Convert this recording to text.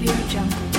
Audio Jungle.